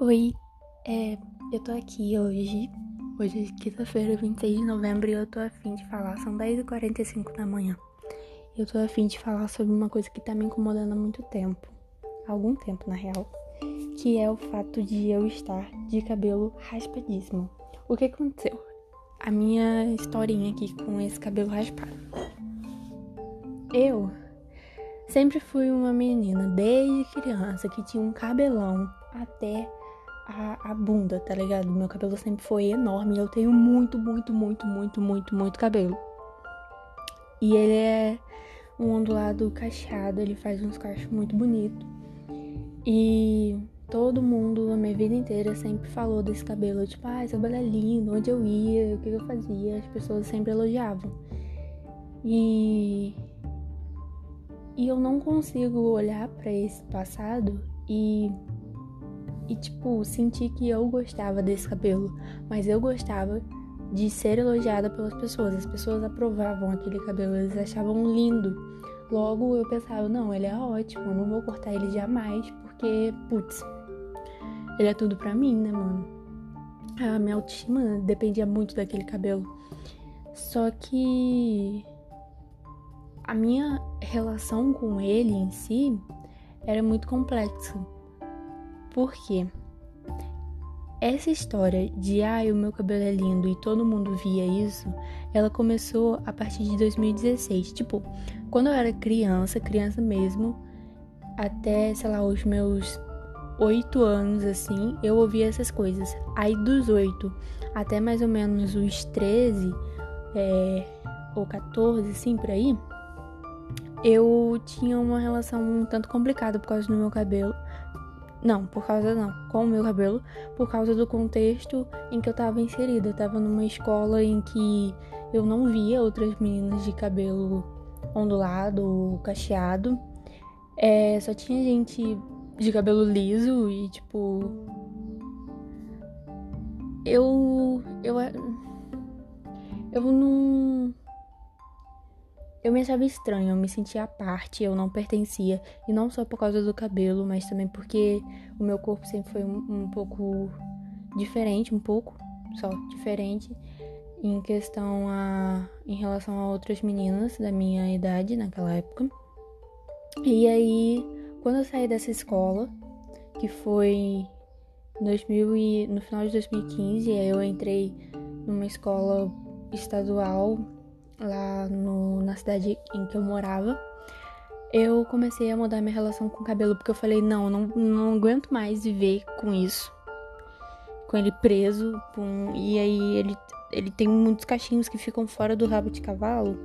Oi, é, eu tô aqui hoje, hoje é quinta-feira, 26 de novembro, e eu tô afim de falar, são 10h45 da manhã. Eu tô afim de falar sobre uma coisa que tá me incomodando há muito tempo, há algum tempo na real, que é o fato de eu estar de cabelo raspadíssimo. O que aconteceu? A minha historinha aqui com esse cabelo raspado. Eu sempre fui uma menina, desde criança, que tinha um cabelão até a, a bunda, tá ligado? Meu cabelo sempre foi enorme eu tenho muito, muito, muito, muito, muito, muito cabelo. E ele é um ondulado cacheado, ele faz uns cachos muito bonitos. E todo mundo, a minha vida inteira, sempre falou desse cabelo. Tipo, ah, esse cabelo é lindo, onde eu ia, o que eu fazia. As pessoas sempre elogiavam. E. E eu não consigo olhar para esse passado e e, tipo, senti que eu gostava desse cabelo, mas eu gostava de ser elogiada pelas pessoas. As pessoas aprovavam aquele cabelo, eles achavam lindo. Logo eu pensava, não, ele é ótimo, eu não vou cortar ele jamais, porque, putz, ele é tudo pra mim, né, mano? A minha autoestima dependia muito daquele cabelo. Só que a minha relação com ele em si era muito complexa por quê? Essa história de ah, o meu cabelo é lindo e todo mundo via isso, ela começou a partir de 2016. Tipo, quando eu era criança, criança mesmo, até, sei lá, os meus oito anos, assim, eu ouvia essas coisas. Aí dos oito até mais ou menos os 13 é, ou 14, assim, por aí, eu tinha uma relação um tanto complicada por causa do meu cabelo, não, por causa não, com o meu cabelo, por causa do contexto em que eu tava inserida. Eu tava numa escola em que eu não via outras meninas de cabelo ondulado ou cacheado. É, só tinha gente de cabelo liso e tipo. Eu. Eu. Eu não eu me achava estranho, eu me sentia à parte, eu não pertencia. E não só por causa do cabelo, mas também porque o meu corpo sempre foi um, um pouco diferente, um pouco só diferente em questão a em relação a outras meninas da minha idade naquela época. E aí, quando eu saí dessa escola, que foi 2000 e, no final de 2015, aí eu entrei numa escola estadual lá no, na cidade em que eu morava, eu comecei a mudar minha relação com o cabelo, porque eu falei, não, não, não aguento mais viver com isso. Com ele preso, e aí ele, ele tem muitos cachinhos que ficam fora do rabo de cavalo.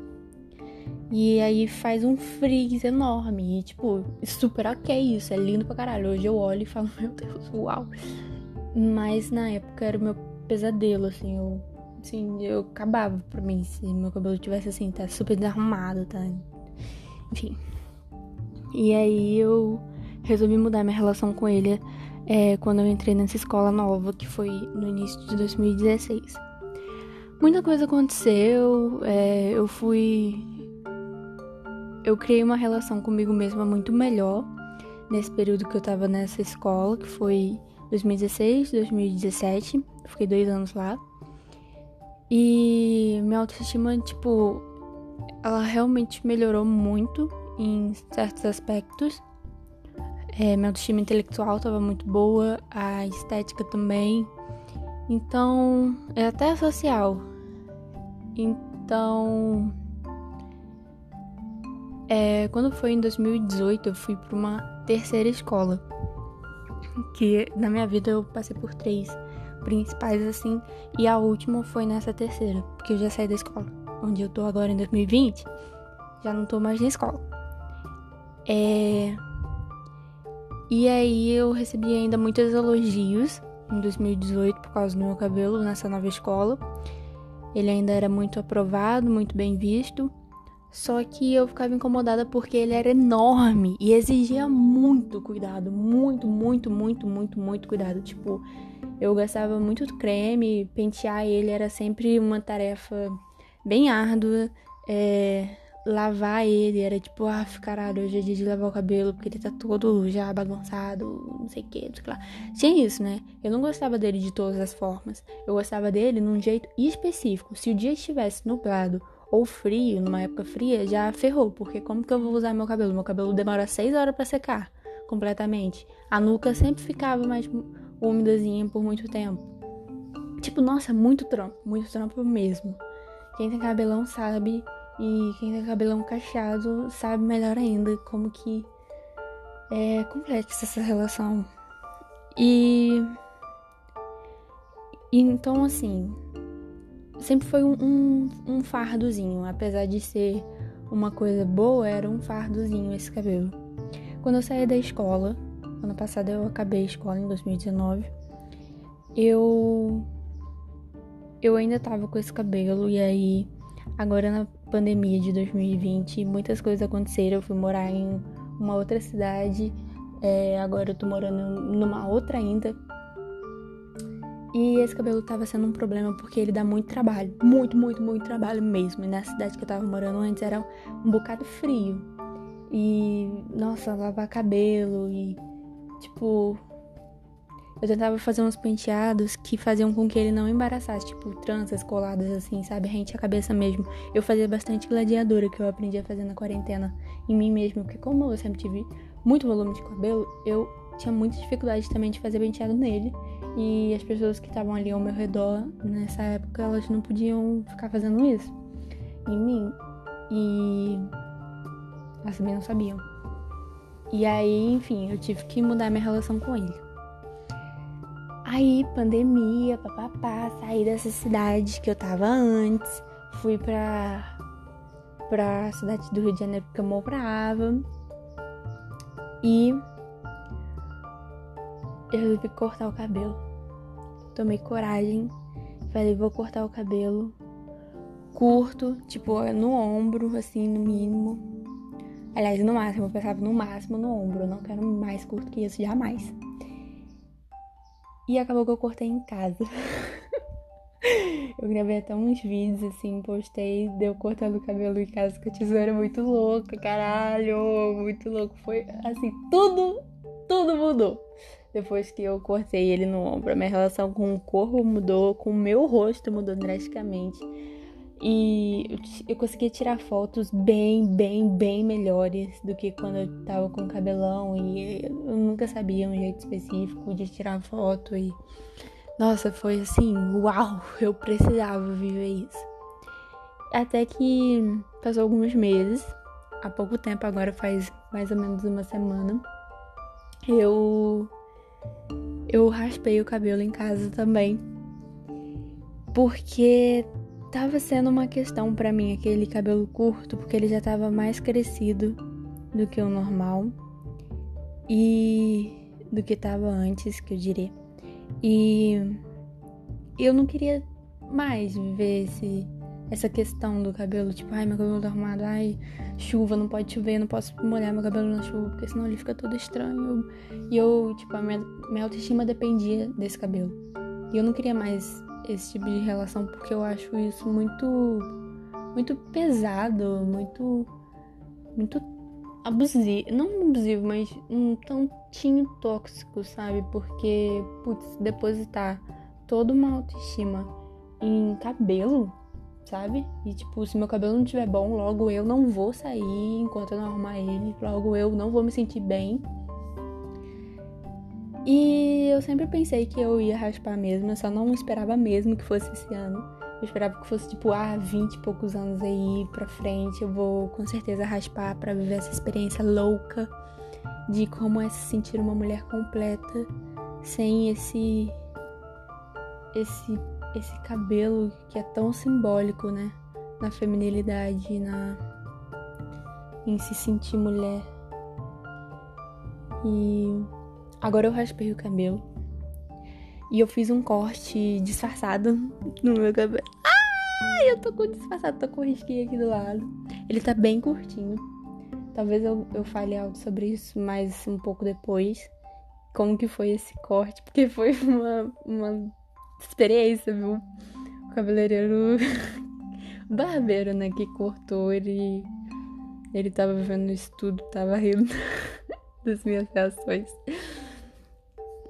E aí faz um frizz enorme. E, tipo, super ok isso, é lindo pra caralho. Hoje eu olho e falo, meu Deus, uau. Mas na época era o meu pesadelo, assim, eu Assim, eu acabava pra mim se meu cabelo tivesse assim, tá super desarrumado, tá? Enfim. E aí eu resolvi mudar minha relação com ele é, quando eu entrei nessa escola nova, que foi no início de 2016. Muita coisa aconteceu, é, eu fui. Eu criei uma relação comigo mesma muito melhor nesse período que eu tava nessa escola, que foi 2016, 2017. fiquei dois anos lá. E minha autoestima, tipo, ela realmente melhorou muito em certos aspectos. É, minha autoestima intelectual estava muito boa, a estética também. Então, é até social. Então, é, quando foi em 2018, eu fui para uma terceira escola. Que na minha vida eu passei por três principais assim, e a última foi nessa terceira, porque eu já saí da escola, onde eu tô agora em 2020, já não tô mais na escola. É... E aí eu recebi ainda muitos elogios em 2018 por causa do meu cabelo nessa nova escola. Ele ainda era muito aprovado, muito bem visto. Só que eu ficava incomodada porque ele era enorme e exigia muito cuidado, muito, muito, muito, muito, muito cuidado. Tipo, eu gastava muito creme, pentear ele era sempre uma tarefa bem árdua. É, lavar ele era tipo, ah, caralho, hoje é dia de lavar o cabelo porque ele tá todo já bagunçado, não sei o que, não sei o que lá. Tinha isso, né? Eu não gostava dele de todas as formas. Eu gostava dele num jeito específico. Se o dia estivesse nublado ou frio, numa época fria, já ferrou, porque como que eu vou usar meu cabelo? Meu cabelo demora seis horas para secar completamente. A nuca sempre ficava mais úmidazinha por muito tempo. Tipo, nossa, muito trampo, muito trampo mesmo. Quem tem cabelão sabe e quem tem cabelão cacheado sabe melhor ainda como que é complexa essa relação. E então assim, sempre foi um, um, um fardozinho, apesar de ser uma coisa boa, era um fardozinho esse cabelo. Quando eu saí da escola, ano passado eu acabei a escola em 2019, eu eu ainda tava com esse cabelo e aí agora na pandemia de 2020 muitas coisas aconteceram. Eu fui morar em uma outra cidade, é, agora eu tô morando numa outra ainda. E esse cabelo tava sendo um problema porque ele dá muito trabalho, muito, muito, muito trabalho mesmo. E na cidade que eu tava morando antes era um bocado frio. E, nossa, lavar cabelo e, tipo, eu tentava fazer uns penteados que faziam com que ele não embaraçasse, tipo tranças coladas assim, sabe? Rente a cabeça mesmo. Eu fazia bastante gladiadora que eu aprendi a fazer na quarentena em mim mesmo, porque como eu sempre tive muito volume de cabelo, eu tinha muita dificuldade também de fazer penteado nele. E as pessoas que estavam ali ao meu redor nessa época, elas não podiam ficar fazendo isso em mim. E elas também não sabiam. E aí, enfim, eu tive que mudar minha relação com ele. Aí, pandemia, papapá, saí dessa cidade que eu tava antes, fui pra, pra cidade do Rio de Janeiro porque eu morava. E eu resolvi cortar o cabelo. Tomei coragem, falei, vou cortar o cabelo curto, tipo no ombro, assim, no mínimo. Aliás, no máximo, eu pensava no máximo no ombro, eu não quero mais curto que isso jamais. E acabou que eu cortei em casa. eu gravei até uns vídeos assim, postei, deu cortando o cabelo em casa com a tesoura muito louca, caralho, muito louco. Foi assim, tudo, tudo mudou. Depois que eu cortei ele no ombro, a minha relação com o corpo mudou, com o meu rosto mudou drasticamente. E eu consegui tirar fotos bem, bem, bem melhores do que quando eu tava com cabelão. E eu nunca sabia um jeito específico de tirar foto. E nossa, foi assim, uau, eu precisava viver isso. Até que passou alguns meses, há pouco tempo, agora faz mais ou menos uma semana, eu eu raspei o cabelo em casa também. Porque tava sendo uma questão para mim aquele cabelo curto, porque ele já tava mais crescido do que o normal e do que tava antes, que eu diria. E eu não queria mais viver esse, essa questão do cabelo, tipo, ai, meu cabelo tá arrumado, ai, chuva, não pode chover, não posso molhar meu cabelo na chuva, porque senão ele fica todo estranho. E eu, tipo, a minha, minha autoestima dependia desse cabelo. E eu não queria mais esse tipo de relação porque eu acho isso muito muito pesado, muito muito abusivo, não abusivo, mas um tantinho tóxico, sabe? Porque putz, depositar toda uma autoestima em cabelo, sabe? E tipo, se meu cabelo não estiver bom, logo eu não vou sair enquanto eu não arrumar ele, logo eu não vou me sentir bem e eu sempre pensei que eu ia raspar mesmo, eu só não esperava mesmo que fosse esse ano. Eu esperava que fosse tipo, ah, 20 e poucos anos aí pra frente, eu vou com certeza raspar para viver essa experiência louca de como é se sentir uma mulher completa sem esse esse esse cabelo que é tão simbólico, né, na feminilidade, na em se sentir mulher. E Agora eu raspei o cabelo. E eu fiz um corte disfarçado no meu cabelo. Ai, eu tô com disfarçado, tô com risquinho aqui do lado. Ele tá bem curtinho. Talvez eu, eu fale algo sobre isso mais um pouco depois. Como que foi esse corte, porque foi uma, uma experiência, viu? O cabeleireiro barbeiro, né, que cortou, ele Ele tava vendo isso tudo, tava rindo das minhas reações.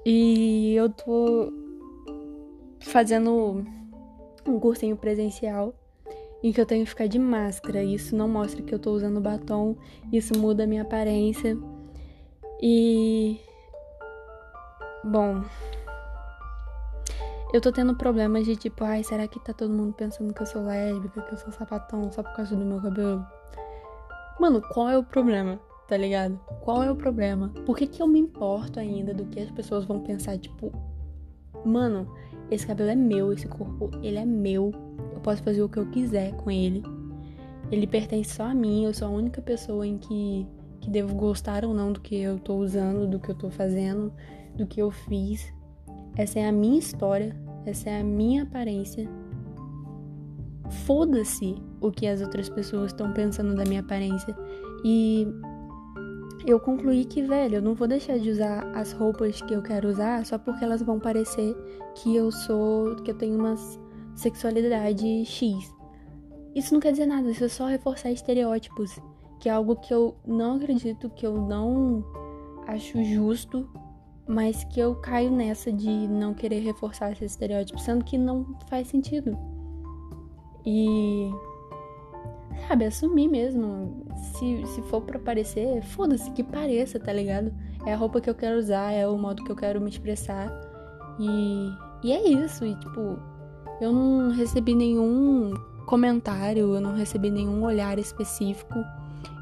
E eu tô fazendo um cursinho presencial em que eu tenho que ficar de máscara. Isso não mostra que eu tô usando batom, isso muda a minha aparência. E. Bom. Eu tô tendo problemas de tipo, ai, será que tá todo mundo pensando que eu sou lésbica, que eu sou sapatão só por causa do meu cabelo? Mano, qual é o problema? Tá ligado? Qual é o problema? Por que, que eu me importo ainda do que as pessoas vão pensar? Tipo, mano, esse cabelo é meu, esse corpo, ele é meu. Eu posso fazer o que eu quiser com ele. Ele pertence só a mim, eu sou a única pessoa em que, que devo gostar ou não do que eu tô usando, do que eu tô fazendo, do que eu fiz. Essa é a minha história, essa é a minha aparência. Foda-se o que as outras pessoas estão pensando da minha aparência. E eu concluí que, velho, eu não vou deixar de usar as roupas que eu quero usar só porque elas vão parecer que eu sou, que eu tenho uma sexualidade X. Isso não quer dizer nada, isso é só reforçar estereótipos, que é algo que eu não acredito, que eu não acho justo, mas que eu caio nessa de não querer reforçar esses estereótipos, sendo que não faz sentido. E sabe, assumir mesmo. Se, se for pra parecer, foda-se, que pareça, tá ligado? É a roupa que eu quero usar, é o modo que eu quero me expressar. E, e é isso. E, tipo, eu não recebi nenhum comentário, eu não recebi nenhum olhar específico.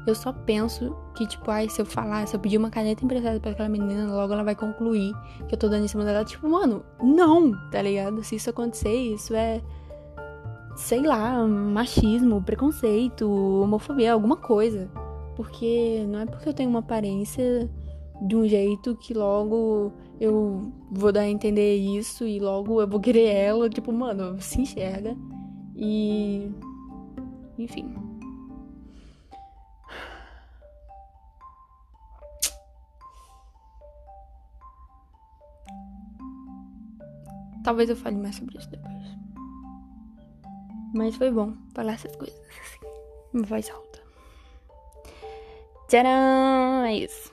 Eu só penso que, tipo, ai, se eu falar, se eu pedir uma caneta emprestada pra aquela menina, logo ela vai concluir que eu tô dando em cima dela. Tipo, mano, não, tá ligado? Se isso acontecer, isso é sei lá, machismo, preconceito, homofobia, alguma coisa. Porque não é porque eu tenho uma aparência de um jeito que logo eu vou dar a entender isso e logo eu vou querer ela. Tipo, mano, se enxerga. E. Enfim. Talvez eu fale mais sobre isso depois. Mas foi bom falar essas coisas assim, em voz alta. Tcharam! É isso.